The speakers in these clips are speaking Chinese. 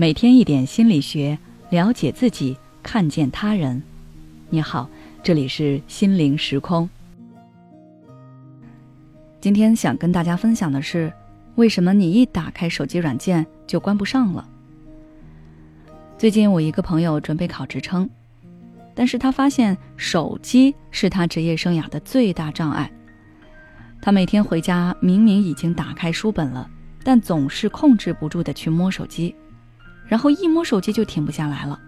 每天一点心理学，了解自己，看见他人。你好，这里是心灵时空。今天想跟大家分享的是，为什么你一打开手机软件就关不上了？最近我一个朋友准备考职称，但是他发现手机是他职业生涯的最大障碍。他每天回家明明已经打开书本了，但总是控制不住的去摸手机。然后一摸手机就停不下来了。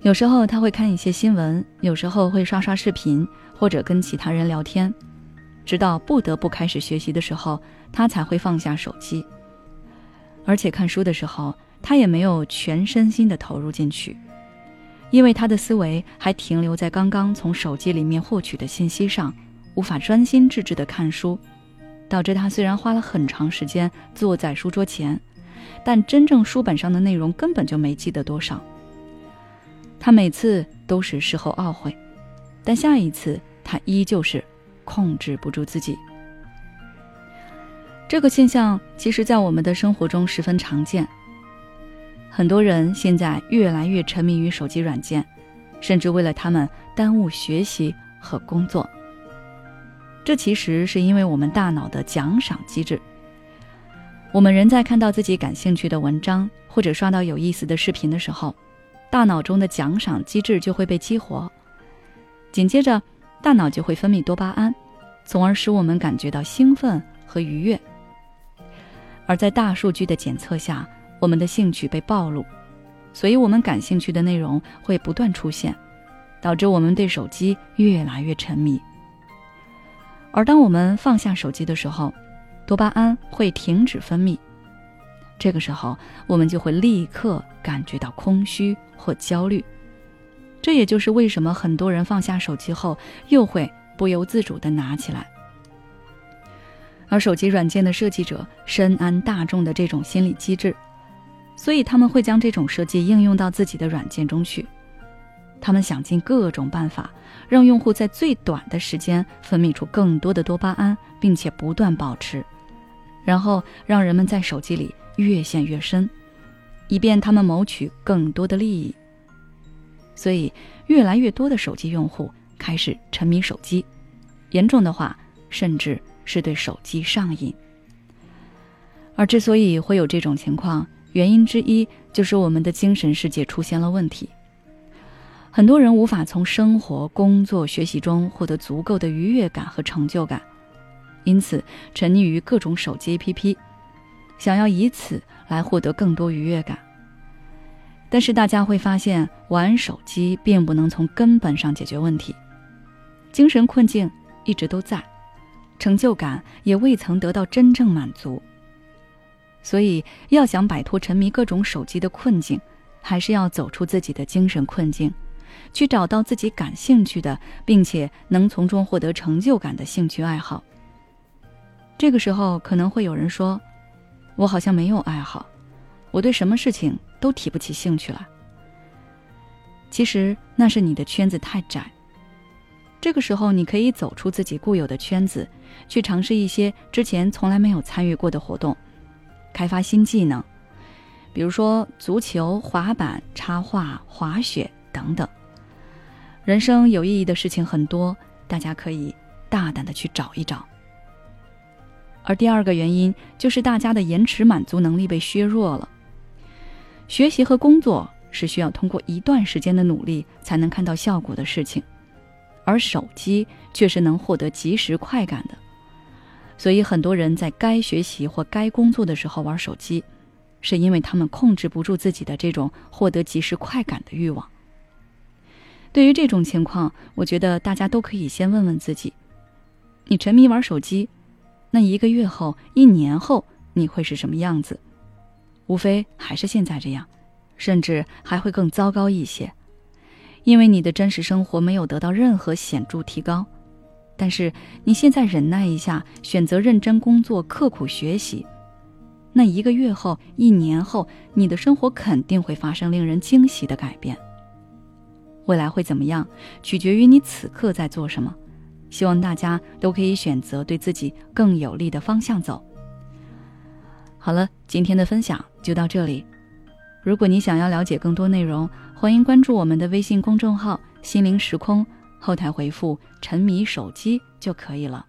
有时候他会看一些新闻，有时候会刷刷视频，或者跟其他人聊天，直到不得不开始学习的时候，他才会放下手机。而且看书的时候，他也没有全身心的投入进去，因为他的思维还停留在刚刚从手机里面获取的信息上，无法专心致志的看书，导致他虽然花了很长时间坐在书桌前。但真正书本上的内容根本就没记得多少。他每次都是事后懊悔，但下一次他依旧是控制不住自己。这个现象其实，在我们的生活中十分常见。很多人现在越来越沉迷于手机软件，甚至为了他们耽误学习和工作。这其实是因为我们大脑的奖赏机制。我们人在看到自己感兴趣的文章或者刷到有意思的视频的时候，大脑中的奖赏机制就会被激活，紧接着大脑就会分泌多巴胺，从而使我们感觉到兴奋和愉悦。而在大数据的检测下，我们的兴趣被暴露，所以我们感兴趣的内容会不断出现，导致我们对手机越来越沉迷。而当我们放下手机的时候，多巴胺会停止分泌，这个时候我们就会立刻感觉到空虚或焦虑。这也就是为什么很多人放下手机后又会不由自主地拿起来。而手机软件的设计者深谙大众的这种心理机制，所以他们会将这种设计应用到自己的软件中去。他们想尽各种办法，让用户在最短的时间分泌出更多的多巴胺，并且不断保持。然后让人们在手机里越陷越深，以便他们谋取更多的利益。所以，越来越多的手机用户开始沉迷手机，严重的话，甚至是对手机上瘾。而之所以会有这种情况，原因之一就是我们的精神世界出现了问题。很多人无法从生活、工作、学习中获得足够的愉悦感和成就感。因此，沉溺于各种手机 APP，想要以此来获得更多愉悦感。但是，大家会发现，玩手机并不能从根本上解决问题，精神困境一直都在，成就感也未曾得到真正满足。所以，要想摆脱沉迷各种手机的困境，还是要走出自己的精神困境，去找到自己感兴趣的，并且能从中获得成就感的兴趣爱好。这个时候可能会有人说：“我好像没有爱好，我对什么事情都提不起兴趣了。”其实那是你的圈子太窄。这个时候，你可以走出自己固有的圈子，去尝试一些之前从来没有参与过的活动，开发新技能，比如说足球、滑板、插画、滑雪等等。人生有意义的事情很多，大家可以大胆的去找一找。而第二个原因就是大家的延迟满足能力被削弱了。学习和工作是需要通过一段时间的努力才能看到效果的事情，而手机却是能获得即时快感的。所以很多人在该学习或该工作的时候玩手机，是因为他们控制不住自己的这种获得即时快感的欲望。对于这种情况，我觉得大家都可以先问问自己：你沉迷玩手机？那一个月后、一年后你会是什么样子？无非还是现在这样，甚至还会更糟糕一些，因为你的真实生活没有得到任何显著提高。但是你现在忍耐一下，选择认真工作、刻苦学习，那一个月后、一年后，你的生活肯定会发生令人惊喜的改变。未来会怎么样，取决于你此刻在做什么。希望大家都可以选择对自己更有利的方向走。好了，今天的分享就到这里。如果你想要了解更多内容，欢迎关注我们的微信公众号“心灵时空”，后台回复“沉迷手机”就可以了。